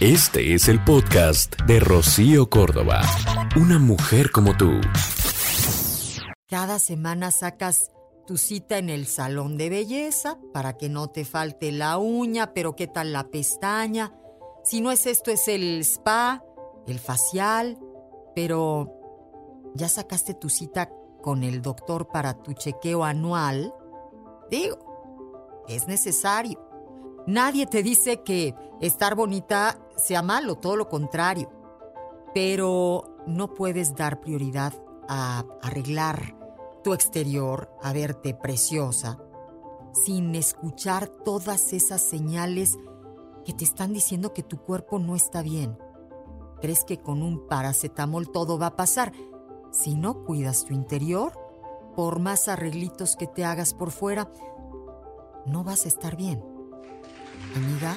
Este es el podcast de Rocío Córdoba. Una mujer como tú. Cada semana sacas tu cita en el salón de belleza para que no te falte la uña, pero qué tal la pestaña. Si no es esto, es el spa, el facial, pero ya sacaste tu cita con el doctor para tu chequeo anual. Digo, es necesario. Nadie te dice que estar bonita sea malo, todo lo contrario. Pero no puedes dar prioridad a arreglar tu exterior, a verte preciosa, sin escuchar todas esas señales que te están diciendo que tu cuerpo no está bien. Crees que con un paracetamol todo va a pasar. Si no cuidas tu interior, por más arreglitos que te hagas por fuera, no vas a estar bien. Amiga.